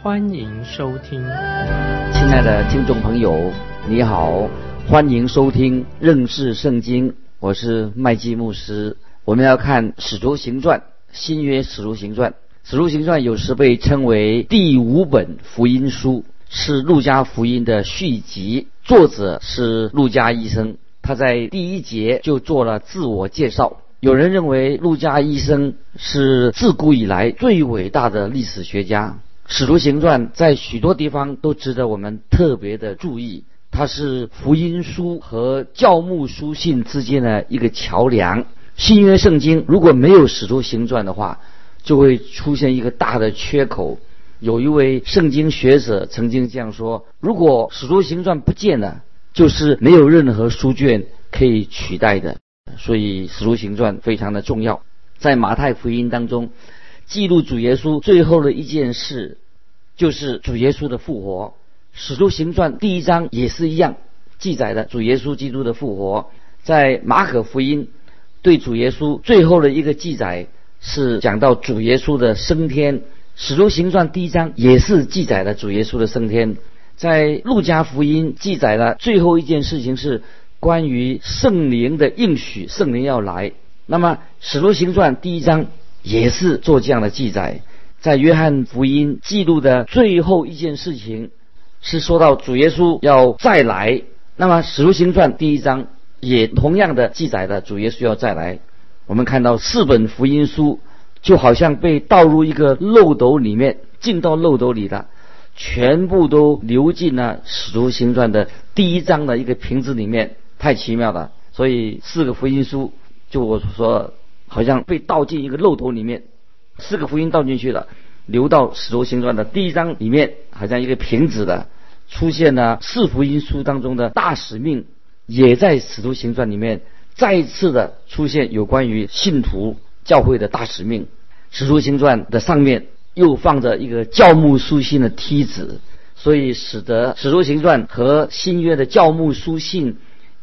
欢迎收听。亲爱的听众朋友，你好，欢迎收听认识圣经，我是麦基牧师。我们要看《使徒行传》。新约使徒行传，使徒行传有时被称为第五本福音书，是路加福音的续集。作者是路加医生，他在第一节就做了自我介绍。有人认为路加医生是自古以来最伟大的历史学家。使徒行传在许多地方都值得我们特别的注意，它是福音书和教牧书信之间的一个桥梁。新约圣经如果没有使徒行传的话，就会出现一个大的缺口。有一位圣经学者曾经这样说：如果使徒行传不见了，就是没有任何书卷可以取代的。所以使徒行传非常的重要。在马太福音当中，记录主耶稣最后的一件事，就是主耶稣的复活。使徒行传第一章也是一样记载的主耶稣基督的复活。在马可福音。对主耶稣最后的一个记载是讲到主耶稣的升天，使徒行传第一章也是记载了主耶稣的升天。在路加福音记载了最后一件事情是关于圣灵的应许，圣灵要来。那么使徒行传第一章也是做这样的记载。在约翰福音记录的最后一件事情是说到主耶稣要再来。那么使徒行传第一章。也同样的记载的主耶稣要再来。我们看到四本福音书就好像被倒入一个漏斗里面，进到漏斗里了，全部都流进了使徒行传的第一章的一个瓶子里面，太奇妙了。所以四个福音书就我说，好像被倒进一个漏斗里面，四个福音倒进去了，流到使徒行传的第一章里面，好像一个瓶子的出现了四福音书当中的大使命。也在使徒行传里面再一次的出现有关于信徒教会的大使命。使徒行传的上面又放着一个教牧书信的梯子，所以使得使徒行传和新约的教牧书信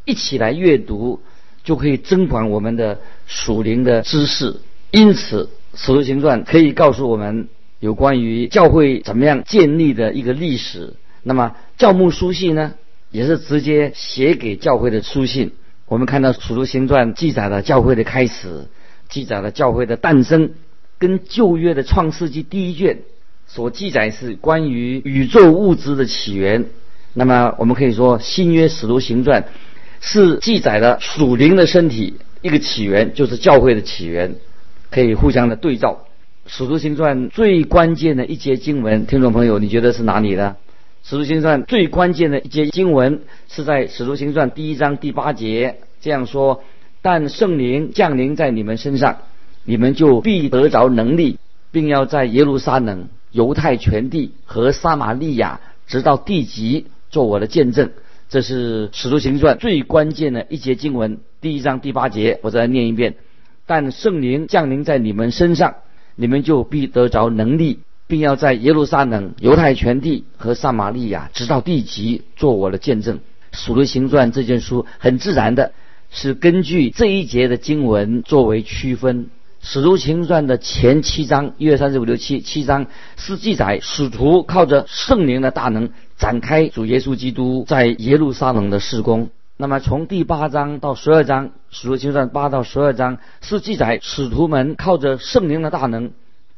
一起来阅读，就可以增广我们的属灵的知识。因此，使徒行传可以告诉我们有关于教会怎么样建立的一个历史。那么，教牧书信呢？也是直接写给教会的书信。我们看到《使徒行传》记载了教会的开始，记载了教会的诞生，跟旧约的创世纪第一卷所记载是关于宇宙物质的起源。那么我们可以说，新约《使徒行传》是记载了属灵的身体一个起源，就是教会的起源，可以互相的对照。《使徒行传》最关键的一节经文，听众朋友，你觉得是哪里呢？使徒行传最关键的一节经文是在使徒行传第一章第八节这样说：“但圣灵降临在你们身上，你们就必得着能力，并要在耶路撒冷、犹太全地和撒玛利亚，直到地极，做我的见证。”这是使徒行传最关键的一节经文，第一章第八节，我再念一遍：“但圣灵降临在你们身上，你们就必得着能力。”并要在耶路撒冷、犹太全地和撒玛利亚，直到地极，做我的见证。《属灵行传》这件书很自然的，是根据这一节的经文作为区分。《使徒行传》的前七章一二三四五六七七章是记载使徒靠着圣灵的大能展开主耶稣基督在耶路撒冷的事工。那么从第八章到十二章，《使徒行传》八到十二章是记载使徒们靠着圣灵的大能。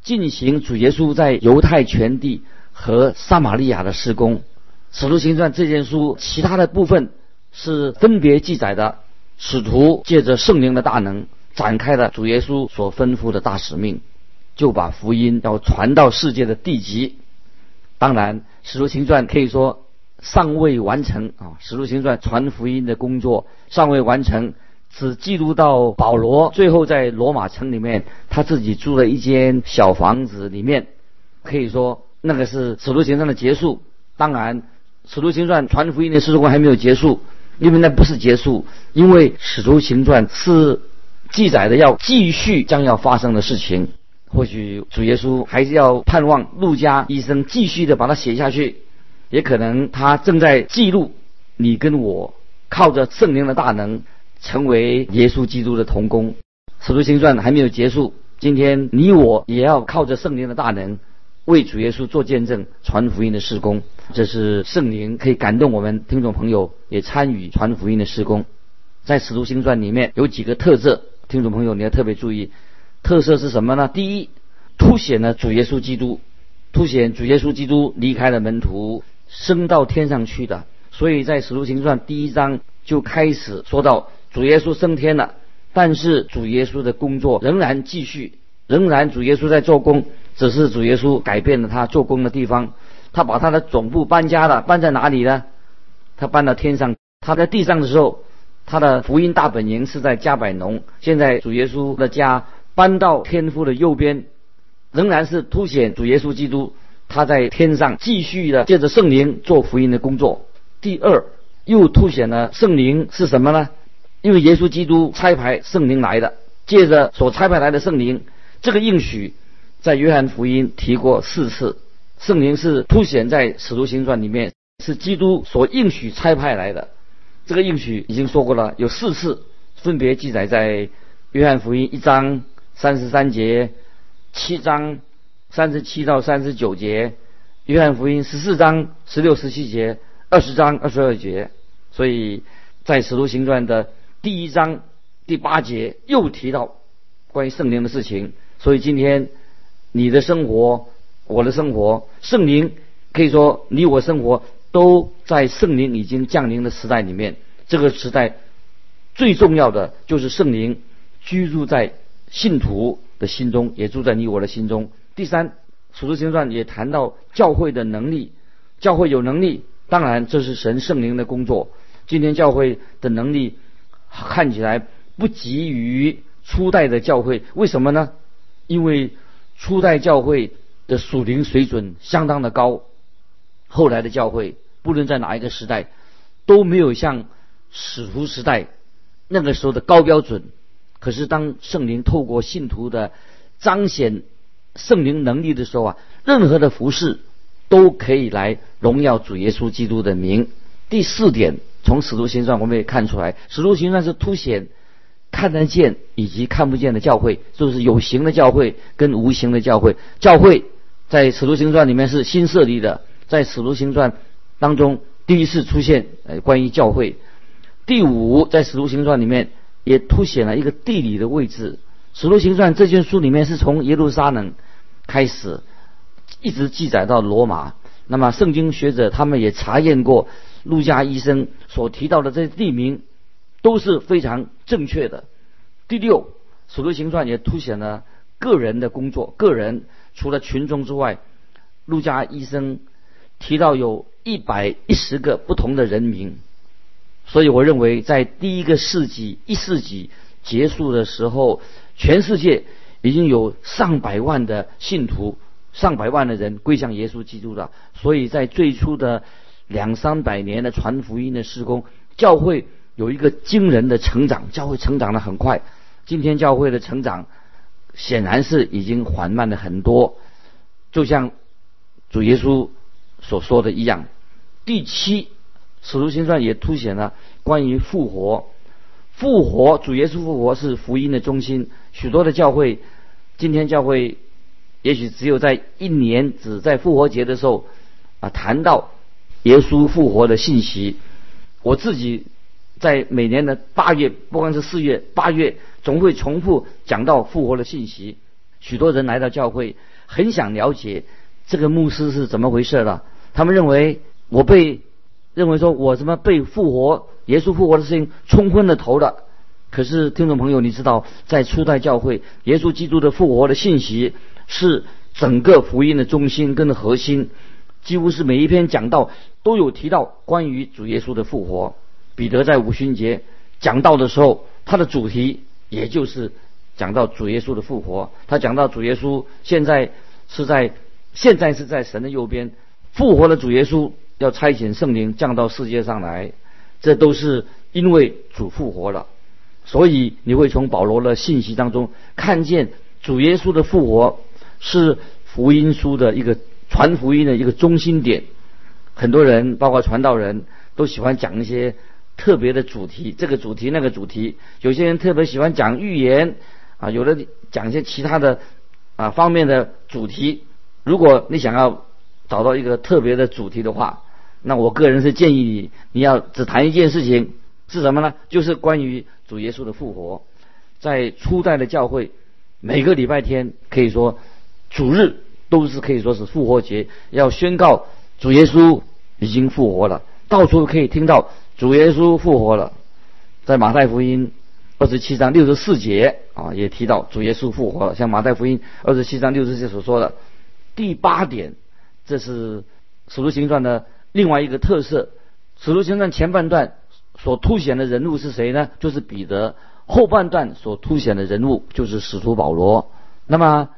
进行主耶稣在犹太全地和撒玛利亚的施工，《使徒行传》这件书其他的部分是分别记载的，使徒借着圣灵的大能展开了主耶稣所吩咐的大使命，就把福音要传到世界的地极。当然，《使徒行传》可以说尚未完成啊，《使徒行传》传福音的工作尚未完成。只记录到保罗最后在罗马城里面，他自己住了一间小房子里面，可以说那个是使徒行传的结束。当然，使徒行传传福音的事工还没有结束，因为那不是结束，因为使徒行传是记载的要继续将要发生的事情。或许主耶稣还是要盼望路加医生继续的把它写下去，也可能他正在记录你跟我靠着圣灵的大能成为耶稣基督的同工。使徒行传还没有结束，今天你我也要靠着圣灵的大能为主耶稣做见证、传福音的施工。这是圣灵可以感动我们听众朋友也参与传福音的施工。在使徒行传里面有几个特色，听众朋友你要特别注意。特色是什么呢？第一，凸显了主耶稣基督，凸显主耶稣基督离开了门徒，升到天上去的。所以在使徒行传第一章就开始说到主耶稣升天了，但是主耶稣的工作仍然继续，仍然主耶稣在做工，只是主耶稣改变了他做工的地方，他把他的总部搬家了，搬在哪里呢？他搬到天上。他在地上的时候，他的福音大本营是在加百农，现在主耶稣的家。搬到天父的右边，仍然是凸显主耶稣基督他在天上继续的借着圣灵做福音的工作。第二，又凸显了圣灵是什么呢？因为耶稣基督差派圣灵来的，借着所差派来的圣灵，这个应许在约翰福音提过四次。圣灵是凸显在使徒行传里面，是基督所应许差派来的。这个应许已经说过了，有四次，分别记载在约翰福音一章。三十三节，七章三十七到三十九节，约翰福音十四章十六十七节，二十章二十二节。所以在使徒行传的第一章第八节又提到关于圣灵的事情。所以今天你的生活，我的生活，圣灵可以说你我生活都在圣灵已经降临的时代里面。这个时代最重要的就是圣灵居住在。信徒的心中也住在你我的心中。第三，使徒行传也谈到教会的能力，教会有能力，当然这是神圣灵的工作。今天教会的能力看起来不及于初代的教会，为什么呢？因为初代教会的属灵水准相当的高，后来的教会不论在哪一个时代都没有像使徒时代那个时候的高标准。可是，当圣灵透过信徒的彰显圣灵能力的时候啊，任何的服饰都可以来荣耀主耶稣基督的名。第四点，从使徒行传我们也看出来，使徒行传是凸显看得见以及看不见的教会，就是有形的教会跟无形的教会。教会在使徒行传里面是新设立的，在使徒行传当中第一次出现呃关于教会。第五，在使徒行传里面。也凸显了一个地理的位置。《使徒行传》这卷书里面是从耶路撒冷开始，一直记载到罗马。那么圣经学者他们也查验过，路加医生所提到的这些地名都是非常正确的。第六，《使徒行传》也凸显了个人的工作，个人除了群众之外，路加医生提到有一百一十个不同的人名。所以我认为，在第一个世纪一世纪结束的时候，全世界已经有上百万的信徒，上百万的人归向耶稣基督了。所以在最初的两三百年的传福音的施工，教会有一个惊人的成长，教会成长的很快。今天教会的成长显然是已经缓慢了很多，就像主耶稣所说的一样。第七。使徒行传也凸显了关于复活，复活主耶稣复活是福音的中心。许多的教会，今天教会也许只有在一年只在复活节的时候啊谈到耶稣复活的信息。我自己在每年的八月，不管是四月、八月，总会重复讲到复活的信息。许多人来到教会，很想了解这个牧师是怎么回事了。他们认为我被。认为说我什么被复活、耶稣复活的事情冲昏了头了。可是听众朋友，你知道，在初代教会，耶稣基督的复活的信息是整个福音的中心跟核心，几乎是每一篇讲道都有提到关于主耶稣的复活。彼得在五旬节讲道的时候，他的主题也就是讲到主耶稣的复活。他讲到主耶稣现在是在现在是在神的右边复活的主耶稣。要差遣圣灵降到世界上来，这都是因为主复活了。所以你会从保罗的信息当中看见主耶稣的复活是福音书的一个传福音的一个中心点。很多人，包括传道人都喜欢讲一些特别的主题，这个主题那个主题。有些人特别喜欢讲预言啊，有的讲一些其他的啊方面的主题。如果你想要找到一个特别的主题的话，那我个人是建议你，你要只谈一件事情是什么呢？就是关于主耶稣的复活。在初代的教会，每个礼拜天可以说主日都是可以说是复活节，要宣告主耶稣已经复活了。到处可以听到主耶稣复活了。在马太福音二十七章六十四节啊，也提到主耶稣复活了。像马太福音二十七章六十四节所说的。第八点，这是《使徒行传》的另外一个特色。《使徒行传》前半段所凸显的人物是谁呢？就是彼得。后半段所凸显的人物就是使徒保罗。那么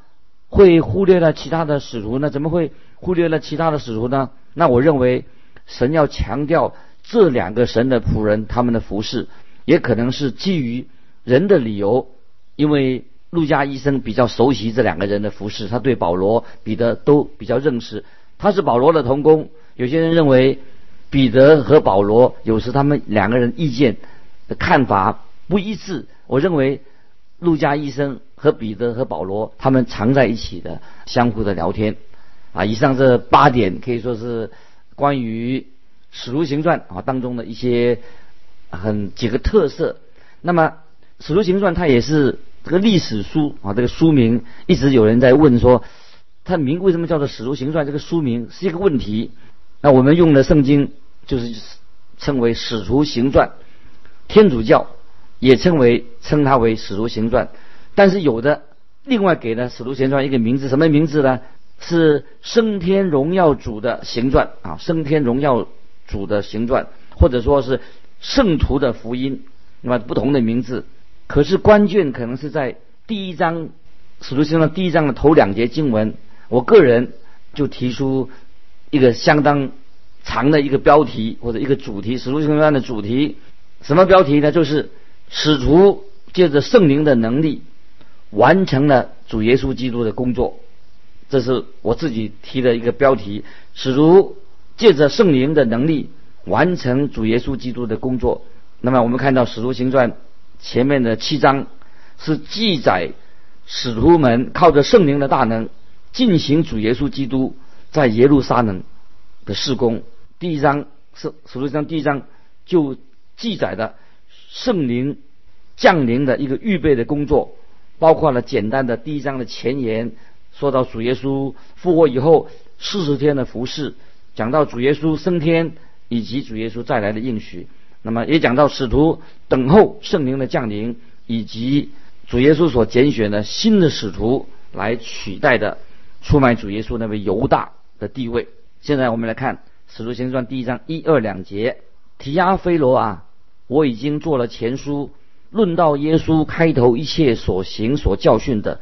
会忽略了其他的使徒呢？怎么会忽略了其他的使徒呢？那我认为神要强调这两个神的仆人他们的服饰，也可能是基于人的理由，因为。陆家医生比较熟悉这两个人的服饰，他对保罗、彼得都比较认识。他是保罗的同工。有些人认为彼得和保罗有时他们两个人意见的看法不一致。我认为陆家医生和彼得和保罗他们常在一起的，相互的聊天。啊，以上这八点可以说是关于《使徒行传》啊当中的一些很几个特色。那么《使徒行传》它也是。这个历史书啊，这个书名一直有人在问说，它名为什么叫做《使徒行传》？这个书名是一个问题。那我们用的圣经就是称为《使徒行传》，天主教也称为称它为《使徒行传》，但是有的另外给了《使徒行传》一个名字，什么名字呢？是升天荣耀主的行传啊，升天荣耀主的行传，或者说是圣徒的福音，那么不同的名字。可是关键可能是在第一章《使徒行传》第一章的头两节经文，我个人就提出一个相当长的一个标题或者一个主题，《使徒行传》的主题什么标题呢？就是使徒借着圣灵的能力完成了主耶稣基督的工作，这是我自己提的一个标题。使徒借着圣灵的能力完成主耶稣基督的工作。那么我们看到《使徒行传》。前面的七章是记载使徒们靠着圣灵的大能进行主耶稣基督在耶路撒冷的事工。第一章是使徒行第一章就记载的圣灵降临的一个预备的工作，包括了简单的第一章的前言，说到主耶稣复活以后四十天的服饰，讲到主耶稣升天以及主耶稣再来的应许。那么也讲到使徒等候圣灵的降临，以及主耶稣所拣选的新的使徒来取代的出卖主耶稣那位犹大的地位。现在我们来看《使徒行传》第一章一二两节：提阿非罗啊，我已经做了前书，论到耶稣开头一切所行所教训的，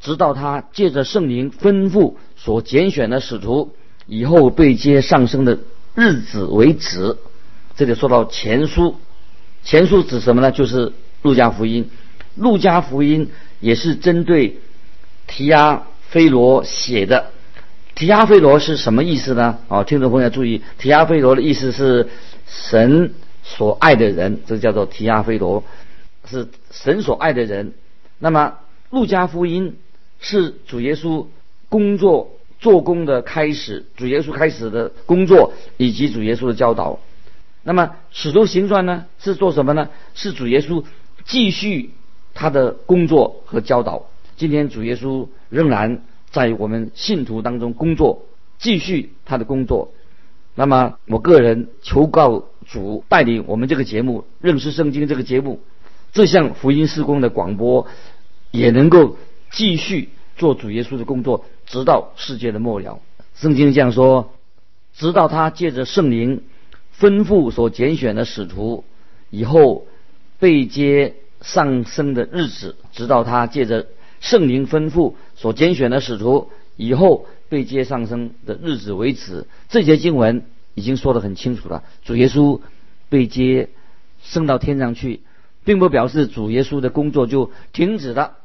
直到他借着圣灵吩咐所拣选的使徒以后被接上升的日子为止。这里说到前书，前书指什么呢？就是路加福音。路加福音也是针对提亚菲罗写的。提亚菲罗是什么意思呢？哦，听众朋友注意，提亚菲罗的意思是神所爱的人，这叫做提亚菲罗，是神所爱的人。那么路加福音是主耶稣工作做工的开始，主耶稣开始的工作以及主耶稣的教导。那么使徒行传呢是做什么呢？是主耶稣继续他的工作和教导。今天主耶稣仍然在我们信徒当中工作，继续他的工作。那么我个人求告主带领我们这个节目认识圣经这个节目，这项福音事工的广播也能够继续做主耶稣的工作，直到世界的末了。圣经这样说：直到他借着圣灵。吩咐所拣选的使徒以后被接上升的日子，直到他借着圣灵吩咐所拣选的使徒以后被接上升的日子为止。这节经文已经说得很清楚了。主耶稣被接升到天上去，并不表示主耶稣的工作就停止了，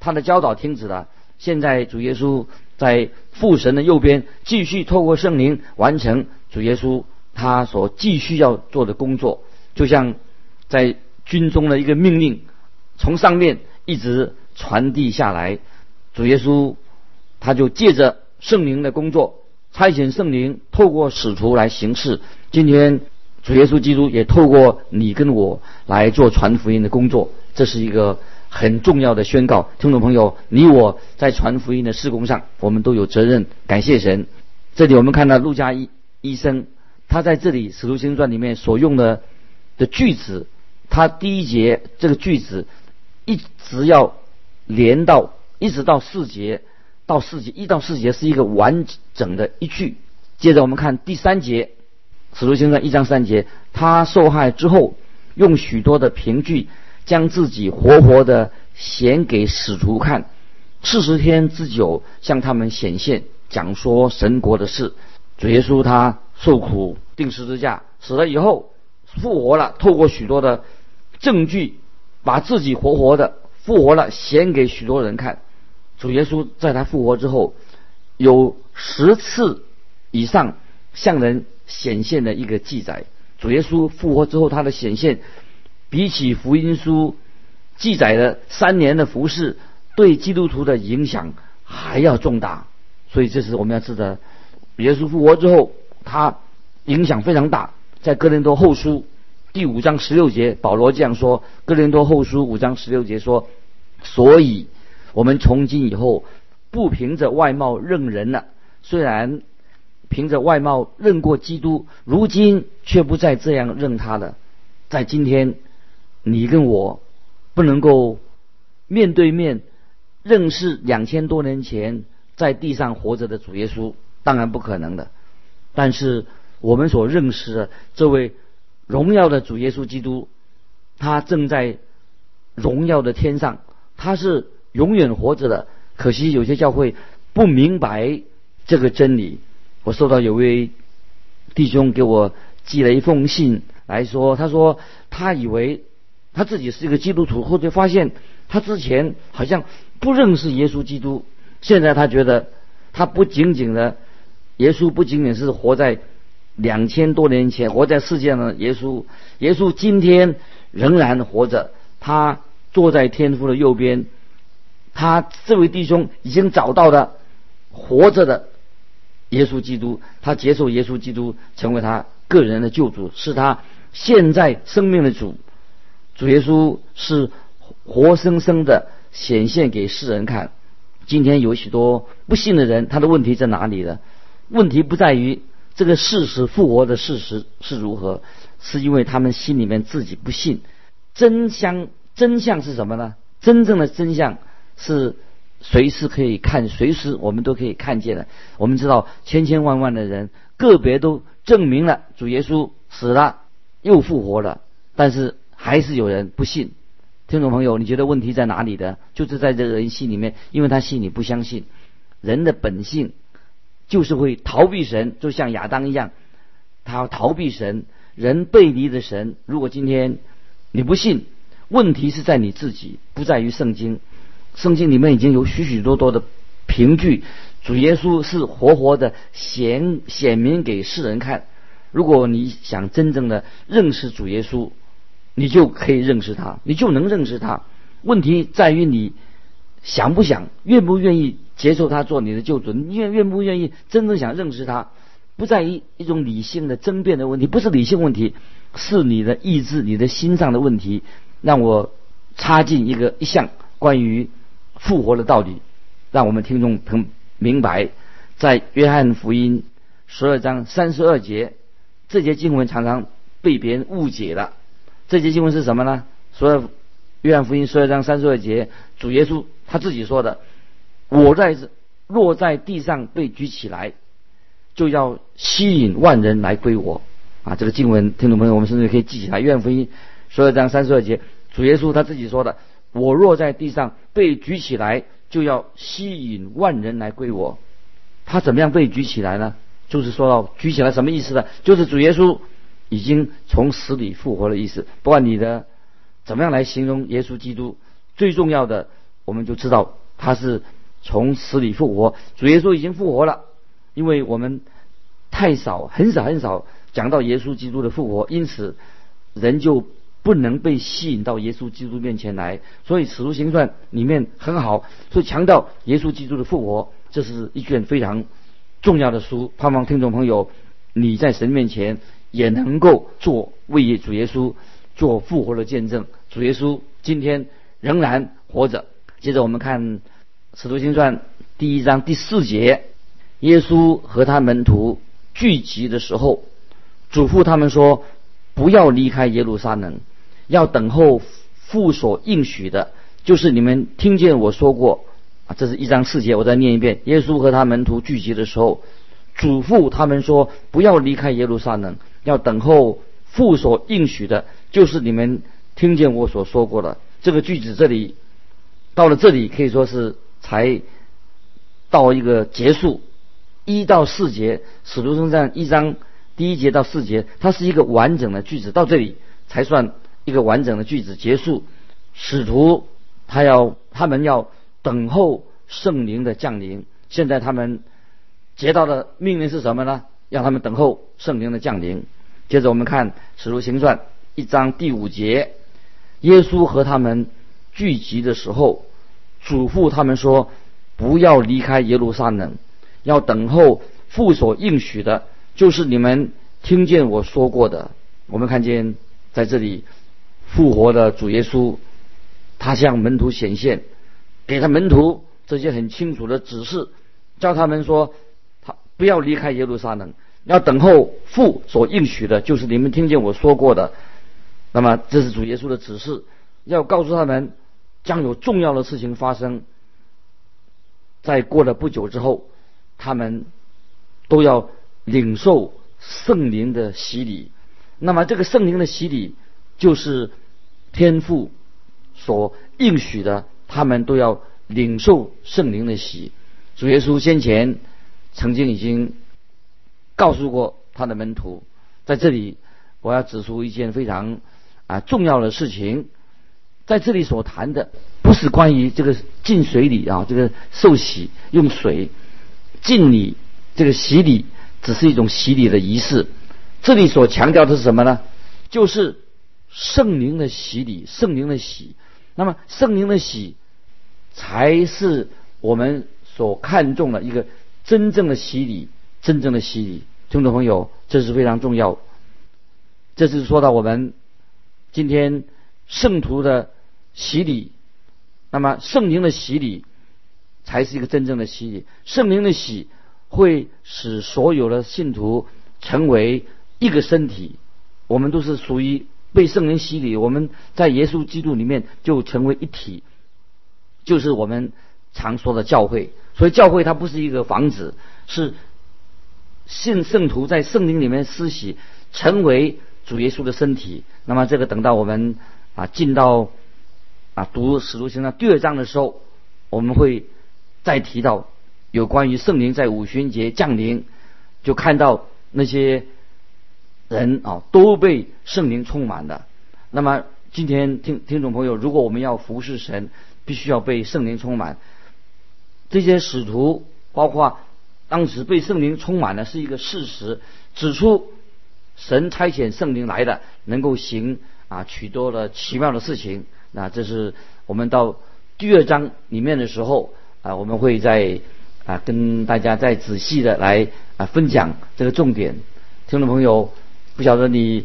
他的教导停止了。现在主耶稣在父神的右边，继续透过圣灵完成主耶稣他所继续要做的工作，就像在军中的一个命令，从上面一直传递下来。主耶稣他就借着圣灵的工作，差遣圣灵透过使徒来行事。今天主耶稣基督也透过你跟我来做传福音的工作，这是一个。很重要的宣告，听众朋友，你我在传福音的事工上，我们都有责任。感谢神。这里我们看到陆家医医生，他在这里《使徒行传》里面所用的的句子，他第一节这个句子一直要连到一直到四节，到四节一到四节是一个完整的一句。接着我们看第三节，《使徒行传》一章三节，他受害之后，用许多的凭据。将自己活活的显给使徒看，四十天之久向他们显现，讲说神国的事。主耶稣他受苦定十字架，死了以后复活了，透过许多的证据，把自己活活的复活了显给许多人看。主耶稣在他复活之后，有十次以上向人显现的一个记载。主耶稣复活之后，他的显现。比起福音书记载的三年的服饰，对基督徒的影响还要重大。所以这是我们要知道，耶稣复活之后，他影响非常大。在哥林多后书第五章十六节，保罗这样说：哥林多后书五章十六节说，所以我们从今以后不凭着外貌认人了。虽然凭着外貌认过基督，如今却不再这样认他了。在今天。你跟我不能够面对面认识两千多年前在地上活着的主耶稣，当然不可能的。但是我们所认识的这位荣耀的主耶稣基督，他正在荣耀的天上，他是永远活着的。可惜有些教会不明白这个真理。我收到有位弟兄给我寄了一封信来说，他说他以为。他自己是一个基督徒，后来发现他之前好像不认识耶稣基督。现在他觉得他不仅仅的耶稣不仅仅是活在两千多年前活在世界上的耶稣，耶稣今天仍然活着。他坐在天父的右边，他这位弟兄已经找到了活着的耶稣基督，他接受耶稣基督成为他个人的救主，是他现在生命的主。主耶稣是活生生的显现给世人看。今天有许多不信的人，他的问题在哪里呢？问题不在于这个事实复活的事实是如何，是因为他们心里面自己不信。真相真相是什么呢？真正的真相是随时可以看，随时我们都可以看见的。我们知道千千万万的人，个别都证明了主耶稣死了又复活了，但是。还是有人不信，听众朋友，你觉得问题在哪里的？就是在这个人心里面，因为他心里不相信。人的本性就是会逃避神，就像亚当一样，他要逃避神。人背离的神，如果今天你不信，问题是在你自己，不在于圣经。圣经里面已经有许许多多的凭据，主耶稣是活活的显显明给世人看。如果你想真正的认识主耶稣，你就可以认识他，你就能认识他。问题在于你想不想、愿不愿意接受他做你的救主，你愿愿不愿意真正想认识他，不在于一种理性的争辩的问题，不是理性问题，是你的意志、你的心上的问题。让我插进一个一项关于复活的道理，让我们听众朋明白，在约翰福音十二章三十二节，这节经文常常被别人误解了。这节经文是什么呢？说约翰福音十二章三十二节，主耶稣他自己说的：“我在落在地上被举起来，就要吸引万人来归我。”啊，这个经文，听众朋友，我们甚至可以记起来。愿福音十二章三十二节，主耶稣他自己说的：“我若在地上被举起来，就要吸引万人来归我。”他怎么样被举起来呢？就是说到举起来什么意思呢？就是主耶稣已经从死里复活的意思。不管你的怎么样来形容耶稣基督，最重要的我们就知道他是从死里复活。主耶稣已经复活了，因为我们太少、很少、很少讲到耶稣基督的复活，因此人就不能被吸引到耶稣基督面前来。所以《使徒行传》里面很好，所以强调耶稣基督的复活，这是一卷非常。重要的书，盼望听众朋友，你在神面前也能够做为主耶稣做复活的见证。主耶稣今天仍然活着。接着我们看《使徒行传》第一章第四节，耶稣和他门徒聚集的时候，嘱咐他们说：“不要离开耶路撒冷，要等候父所应许的，就是你们听见我说过。”啊，这是一章四节，我再念一遍。耶稣和他门徒聚集的时候，嘱咐他们说：“不要离开耶路撒冷，要等候父所应许的，就是你们听见我所说过的。”这个句子这里到了这里，可以说是才到一个结束。一到四节，使徒行传一章第一节到四节，它是一个完整的句子，到这里才算一个完整的句子结束。使徒他要他们要。等候圣灵的降临。现在他们接到的命令是什么呢？让他们等候圣灵的降临。接着我们看《使徒行传》一章第五节，耶稣和他们聚集的时候，嘱咐他们说：“不要离开耶路撒冷，要等候父所应许的，就是你们听见我说过的。”我们看见在这里复活的主耶稣，他向门徒显现。给他门徒这些很清楚的指示，叫他们说，他不要离开耶路撒冷，要等候父所应许的，就是你们听见我说过的。那么这是主耶稣的指示，要告诉他们将有重要的事情发生。在过了不久之后，他们都要领受圣灵的洗礼。那么这个圣灵的洗礼，就是天父所应许的。他们都要领受圣灵的洗。主耶稣先前曾经已经告诉过他的门徒，在这里我要指出一件非常啊重要的事情，在这里所谈的不是关于这个进水礼啊，这个受洗用水敬礼，这个洗礼只是一种洗礼的仪式。这里所强调的是什么呢？就是圣灵的洗礼，圣灵的洗。那么圣灵的洗，才是我们所看重的一个真正的洗礼，真正的洗礼。听众朋友，这是非常重要。这是说到我们今天圣徒的洗礼。那么圣灵的洗礼，才是一个真正的洗礼。圣灵的洗会使所有的信徒成为一个身体，我们都是属于。被圣灵洗礼，我们在耶稣基督里面就成为一体，就是我们常说的教会。所以教会它不是一个房子，是信圣徒在圣灵里面施洗，成为主耶稣的身体。那么这个等到我们啊进到啊读使徒行传第二章的时候，我们会再提到有关于圣灵在五旬节降临，就看到那些。人啊，都被圣灵充满了。那么今天听听众朋友，如果我们要服侍神，必须要被圣灵充满。这些使徒，包括当时被圣灵充满的是一个事实，指出神差遣圣灵来的，能够行啊许多的奇妙的事情。那这是我们到第二章里面的时候啊，我们会在啊跟大家再仔细的来啊分享这个重点。听众朋友。不晓得你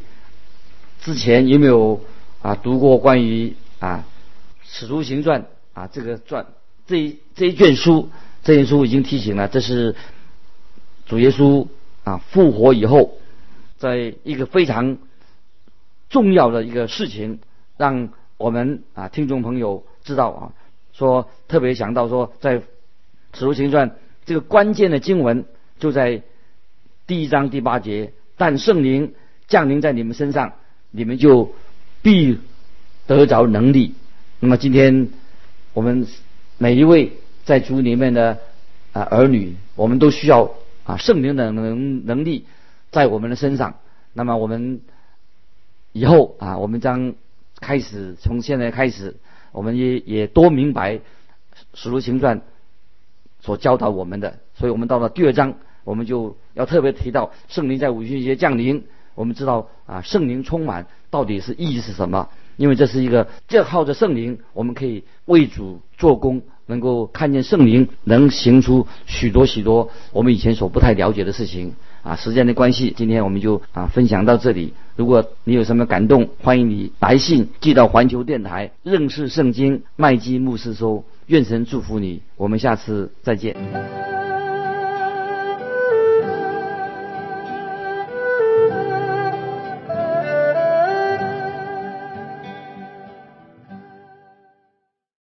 之前有没有啊读过关于啊《使徒行传》啊这个传这一这一卷书，这一书已经提醒了，这是主耶稣啊复活以后，在一个非常重要的一个事情，让我们啊听众朋友知道啊，说特别想到说，在《使徒行传》这个关键的经文就在第一章第八节，但圣灵。降临在你们身上，你们就必得着能力。那么今天我们每一位在主里面的啊儿女，我们都需要啊圣灵的能能力在我们的身上。那么我们以后啊，我们将开始从现在开始，我们也也多明白《使徒行传》所教导我们的。所以我们到了第二章，我们就要特别提到圣灵在五旬节降临。我们知道啊，圣灵充满到底是意义是什么？因为这是一个，这靠着圣灵，我们可以为主做工，能够看见圣灵能行出许多许多我们以前所不太了解的事情。啊，时间的关系，今天我们就啊分享到这里。如果你有什么感动，欢迎你来信寄到环球电台认识圣经麦基牧师收。愿神祝福你，我们下次再见。